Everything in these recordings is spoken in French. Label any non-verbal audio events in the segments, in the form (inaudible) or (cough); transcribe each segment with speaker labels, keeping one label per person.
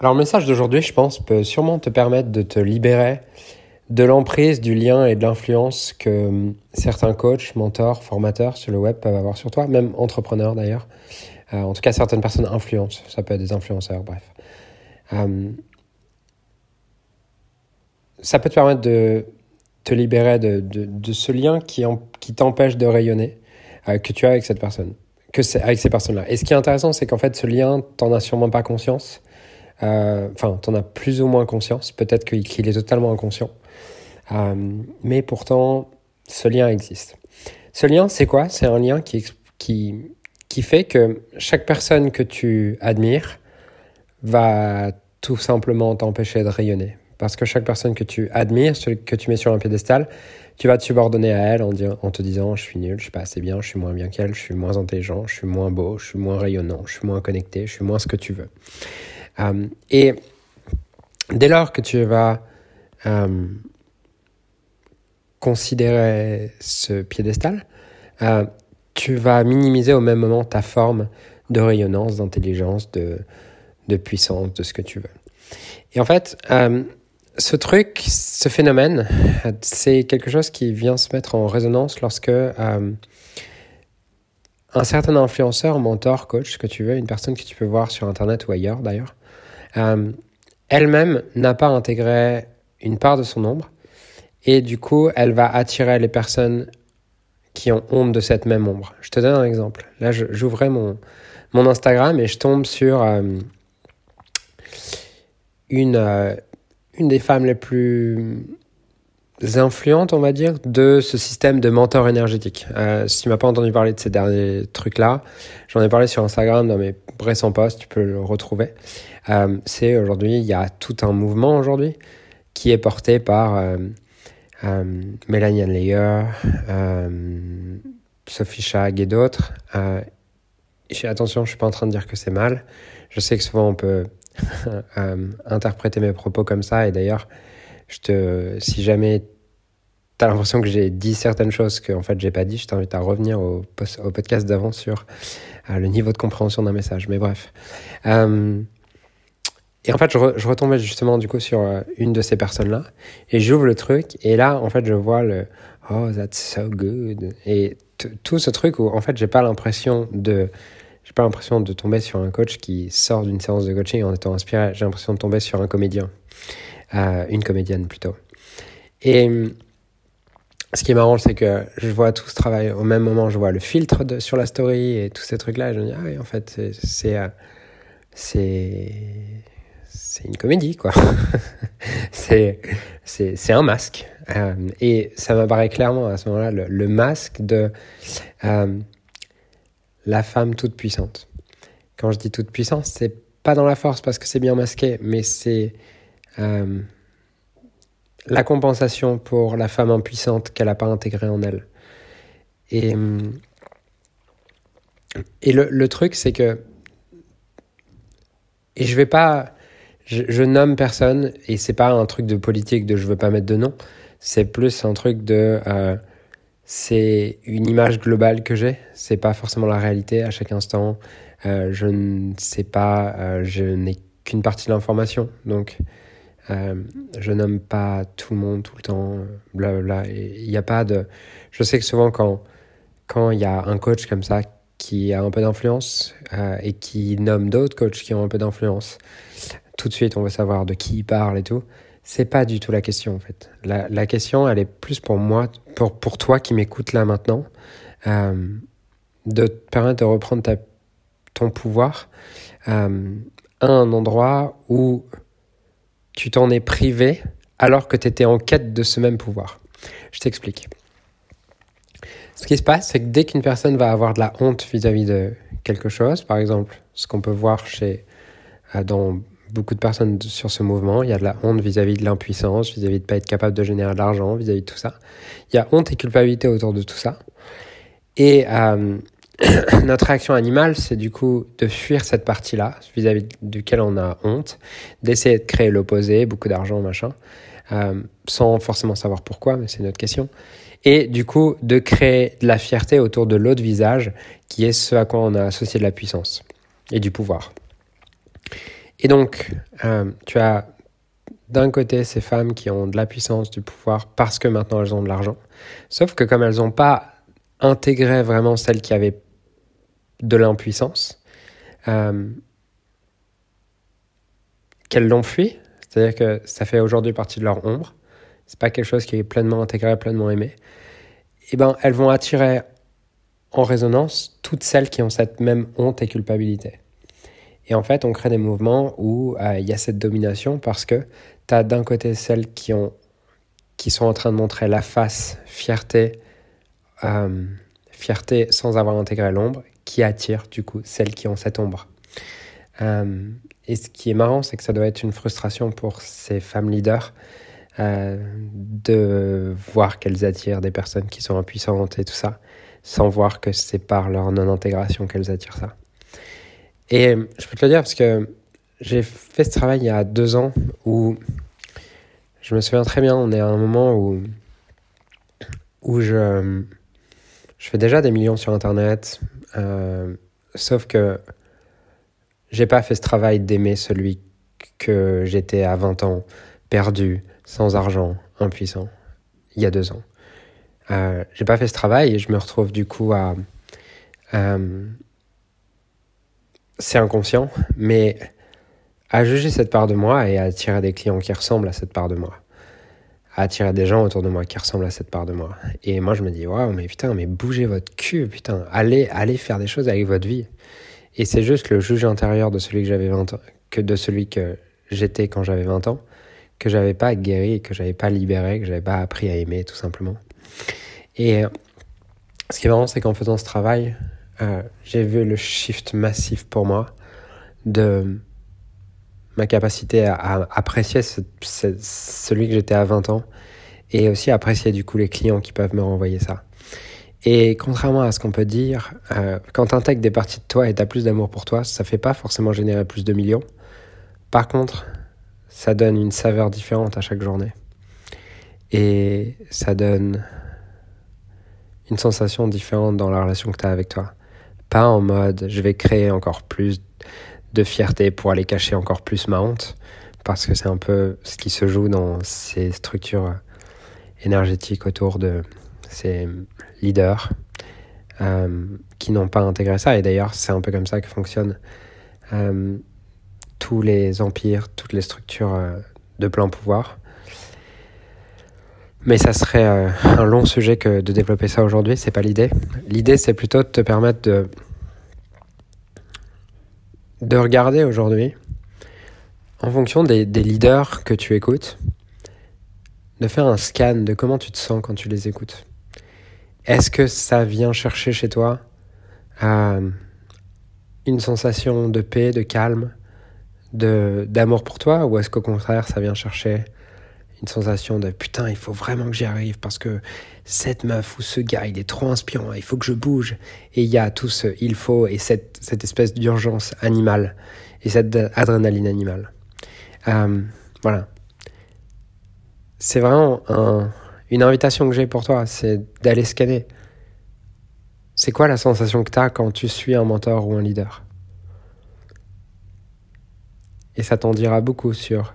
Speaker 1: Alors, le message d'aujourd'hui, je pense, peut sûrement te permettre de te libérer de l'emprise, du lien et de l'influence que hum, certains coachs, mentors, formateurs sur le web peuvent avoir sur toi, même entrepreneurs d'ailleurs. Euh, en tout cas, certaines personnes influencent. Ça peut être des influenceurs, bref. Hum, ça peut te permettre de te libérer de, ce lien qui, t'empêche de rayonner, euh, que tu as avec cette personne, avec ces personnes-là. Et ce qui est intéressant, c'est qu'en fait, ce lien, t'en as sûrement pas conscience. Euh, enfin, tu en as plus ou moins conscience. Peut-être qu'il est totalement inconscient. Euh, mais pourtant, ce lien existe. Ce lien, c'est quoi? C'est un lien qui, qui, qui fait que chaque personne que tu admires va tout simplement t'empêcher de rayonner. Parce que chaque personne que tu admires, que tu mets sur un piédestal, tu vas te subordonner à elle en, en te disant je suis nul, je suis pas assez bien, je suis moins bien qu'elle, je suis moins intelligent, je suis moins beau, je suis moins rayonnant, je suis moins connecté, je suis moins ce que tu veux. Euh, et dès lors que tu vas euh, considérer ce piédestal, euh, tu vas minimiser au même moment ta forme de rayonnance, d'intelligence, de, de puissance, de ce que tu veux. Et en fait, ce truc, ce phénomène, c'est quelque chose qui vient se mettre en résonance lorsque un certain influenceur, mentor, coach, ce que tu veux, une personne que tu peux voir sur Internet ou ailleurs d'ailleurs, euh, elle-même n'a pas intégré une part de son ombre et du coup, elle va attirer les personnes qui ont honte de cette même ombre. Je te donne un exemple. Là, j'ouvrais mon, mon Instagram et je tombe sur euh, une, euh, une des femmes les plus influentes, on va dire, de ce système de mentor énergétique. Euh, si tu m'as pas entendu parler de ces derniers trucs-là, j'en ai parlé sur Instagram dans mes récents posts, tu peux le retrouver. Euh, c'est aujourd'hui, il y a tout un mouvement aujourd'hui qui est porté par euh, euh, Mélanie Anleyer, euh, Sophie Chag et d'autres. Euh, attention, je suis pas en train de dire que c'est mal. Je sais que souvent on peut (laughs) interpréter mes propos comme ça et d'ailleurs, je te, si jamais tu as l'impression que j'ai dit certaines choses que en fait j'ai pas dit, je t'invite à revenir au, au podcast d'avant sur le niveau de compréhension d'un message. Mais bref. Euh, et en fait, je, je, retombais justement du coup sur euh, une de ces personnes-là et j'ouvre le truc et là, en fait, je vois le oh that's so good et tout ce truc où en fait, j'ai pas l'impression de j'ai pas l'impression de tomber sur un coach qui sort d'une séance de coaching en étant inspiré. J'ai l'impression de tomber sur un comédien, euh, une comédienne plutôt. Et ce qui est marrant, c'est que je vois tout ce travail au même moment. Je vois le filtre sur la story et tous ces trucs-là. Et je me dis ah oui, en fait, c'est c'est c'est une comédie, quoi. (laughs) c'est, un masque. Euh, et ça m'apparaît clairement à ce moment-là le, masque de euh, la femme toute puissante. Quand je dis toute puissante, c'est pas dans la force parce que c'est bien masqué, mais c'est euh, la compensation pour la femme impuissante qu'elle n'a pas intégrée en elle. Et, et le, le truc, c'est que. Et je vais pas je, nomme personne et c'est pas un truc de politique de je veux pas mettre de nom. C'est plus un truc de euh, c'est une image globale que j'ai. C'est pas forcément la réalité à chaque instant. Euh, je ne sais pas, euh, je n'ai qu'une partie de l'information. Donc, euh, je nomme pas tout le monde tout le temps, blablabla. Il n'y a pas de. Je sais que souvent, quand il y a un coach comme ça qui a un peu d'influence euh, et qui nomme d'autres coachs qui ont un peu d'influence, tout de suite on veut savoir de qui il parle et tout. C'est pas du tout la question en fait. La, la question, elle est plus pour moi, pour, pour toi qui m'écoutes là maintenant, euh, de te permettre de reprendre ton pouvoir à un endroit où tu t'en es privé alors que tu étais en quête de ce même pouvoir. Je t'explique. Ce qui se passe, c'est que dès qu'une personne va avoir de la honte vis-à-vis -vis de quelque chose, par exemple, ce qu'on peut voir chez, euh, dans beaucoup de personnes sur ce mouvement. Il y a de la honte vis-à-vis de l'impuissance, vis-à-vis de ne pas être capable de générer de l'argent, vis-à-vis de tout ça. Il y a honte et culpabilité autour de tout ça. Et euh, (coughs) notre réaction animale, c'est du coup de fuir cette partie-là, vis-à-vis duquel on a honte, d'essayer de créer l'opposé, beaucoup d'argent, machin, euh, sans forcément savoir pourquoi, mais c'est notre question. Et du coup, de créer de la fierté autour de l'autre visage, qui est ce à quoi on a associé de la puissance et du pouvoir. Et donc, euh, tu as d'un côté ces femmes qui ont de la puissance, du pouvoir, parce que maintenant elles ont de l'argent. Sauf que comme elles n'ont pas intégré vraiment celles qui avaient de l'impuissance, euh, qu'elles l'ont fui, c'est-à-dire que ça fait aujourd'hui partie de leur ombre, c'est pas quelque chose qui est pleinement intégré, pleinement aimé, et eh ben elles vont attirer en résonance toutes celles qui ont cette même honte et culpabilité. Et en fait, on crée des mouvements où euh, il y a cette domination parce que tu as d'un côté celles qui, ont, qui sont en train de montrer la face, fierté, euh, fierté sans avoir intégré l'ombre, qui attire du coup celles qui ont cette ombre. Euh, et ce qui est marrant, c'est que ça doit être une frustration pour ces femmes leaders de voir qu'elles attirent des personnes qui sont impuissantes et tout ça sans voir que c'est par leur non-intégration qu'elles attirent ça. Et je peux te le dire parce que j'ai fait ce travail il y a deux ans où je me souviens très bien, on est à un moment où, où je, je fais déjà des millions sur Internet, euh, sauf que j'ai pas fait ce travail d'aimer celui que j'étais à 20 ans, perdu, sans argent, impuissant, il y a deux ans. Euh, j'ai pas fait ce travail et je me retrouve du coup à. Euh, c'est inconscient, mais à juger cette part de moi et à attirer des clients qui ressemblent à cette part de moi. Attirer des gens autour de moi qui ressemblent à cette part de moi. Et moi, je me dis, waouh, mais putain, mais bougez votre cul, putain, allez, allez faire des choses avec votre vie. Et c'est juste le juge intérieur de celui que j'avais 20 ans, que de celui que j'étais quand j'avais 20 ans, que j'avais pas guéri, que j'avais pas libéré, que j'avais pas appris à aimer, tout simplement. Et ce qui est marrant, c'est qu'en faisant ce travail, euh, j'ai vu le shift massif pour moi de ma capacité à, apprécier celui que j'étais à 20 ans et aussi apprécier du coup les clients qui peuvent me renvoyer ça. Et contrairement à ce qu'on peut dire, euh, quand tu intègres des parties de toi et tu as plus d'amour pour toi, ça fait pas forcément générer plus de millions. Par contre, ça donne une saveur différente à chaque journée. Et ça donne une sensation différente dans la relation que tu as avec toi. Pas en mode je vais créer encore plus de fierté pour aller cacher encore plus ma honte, parce que c'est un peu ce qui se joue dans ces structures énergétiques autour de ces leaders euh, qui n'ont pas intégré ça. Et d'ailleurs, c'est un peu comme ça que fonctionnent euh, tous les empires, toutes les structures euh, de plein pouvoir. Mais ça serait un long sujet que de développer ça aujourd'hui, c'est pas l'idée. L'idée, c'est plutôt de te permettre de, de regarder aujourd'hui, en fonction des, leaders que tu écoutes, de faire un scan de comment tu te sens quand tu les écoutes. Est-ce que ça vient chercher chez toi euh, une sensation de paix, de calme, d'amour pour toi, ou est-ce qu'au contraire, ça vient chercher une sensation de putain, il faut vraiment que j'y arrive parce que cette meuf ou ce gars, il est trop inspirant, il faut que je bouge. Et il y a tout ce il faut et cette, cette espèce d'urgence animale et cette adrénaline animale. Euh, voilà. C'est vraiment un, une invitation que j'ai pour toi, c'est d'aller scanner. C'est quoi la sensation que tu as quand tu suis un mentor ou un leader? Et ça t'en dira beaucoup sur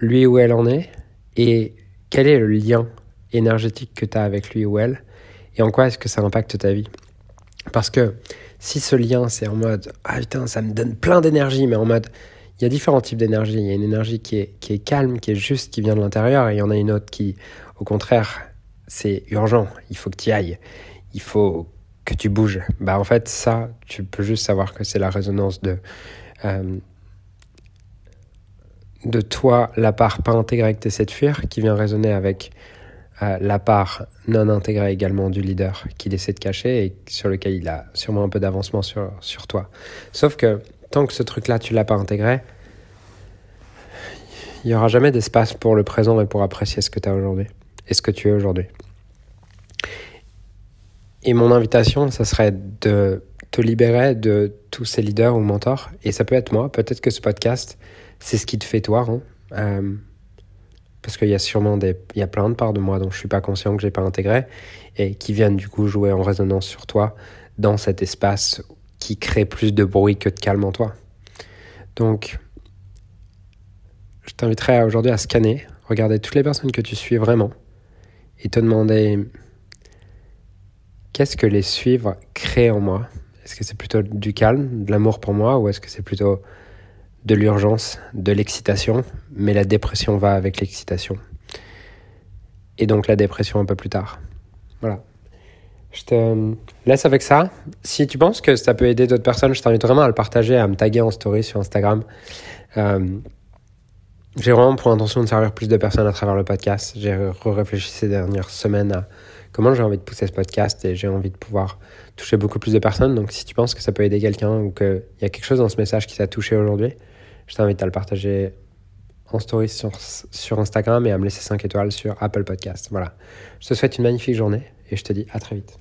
Speaker 1: lui où elle en est, et quel est le lien énergétique que tu as avec lui ou elle? Et en quoi est-ce que ça impacte ta vie? Parce que si ce lien c'est en mode ah putain ça me donne plein d'énergie mais en mode il y a différents types d'énergie, il y a une énergie qui est, qui est calme, qui est juste, qui vient de l'intérieur et il y en a une autre qui au contraire c'est urgent, il faut que tu ailles, il faut que tu bouges. Bah en fait ça tu peux juste savoir que c'est la résonance de euh, de toi la part pas intégrée que tu essaies de fuir, qui vient résonner avec euh, la part non intégrée également du leader qu'il essaie de cacher et sur lequel il a sûrement un peu d'avancement sur, sur toi. Sauf que tant que ce truc-là, tu l'as pas intégré, il n'y aura jamais d'espace pour le présent et pour apprécier ce que tu as aujourd'hui et ce que tu es aujourd'hui. Et mon invitation, ça serait de te libérer de tous ces leaders ou mentors. Et ça peut être moi, peut-être que ce podcast, c'est ce qui te fait toi. Hein. Euh, parce qu'il y a sûrement des, il y a plein de parts de moi dont je suis pas conscient que j'ai pas intégré et qui viennent du coup jouer en résonance sur toi dans cet espace qui crée plus de bruit que de calme en toi. Donc, t'inviterais aujourd'hui à scanner, regarder toutes les personnes que tu suis vraiment et te demander qu'est-ce que les suivre crée en moi? Est-ce que c'est plutôt du calme, de l'amour pour moi ou est-ce que c'est plutôt de l'urgence, de l'excitation? Mais la dépression va avec l'excitation. Et donc la dépression un peu plus tard. Voilà. Je te laisse avec ça. Si tu penses que ça peut aider d'autres personnes, je t'invite vraiment à le partager, à me taguer en story sur Instagram. Euh, j'ai vraiment pour intention de servir plus de personnes à travers le podcast. J'ai réfléchi ces dernières semaines à comment j'ai envie de pousser ce podcast et j'ai envie de pouvoir toucher beaucoup plus de personnes. Donc si tu penses que ça peut aider quelqu'un ou qu'il y a quelque chose dans ce message qui t'a touché aujourd'hui, je t'invite à le partager en story sur, Instagram et à me laisser 5 étoiles sur Apple Podcast. Voilà. Je te souhaite une magnifique journée et je te dis à très vite.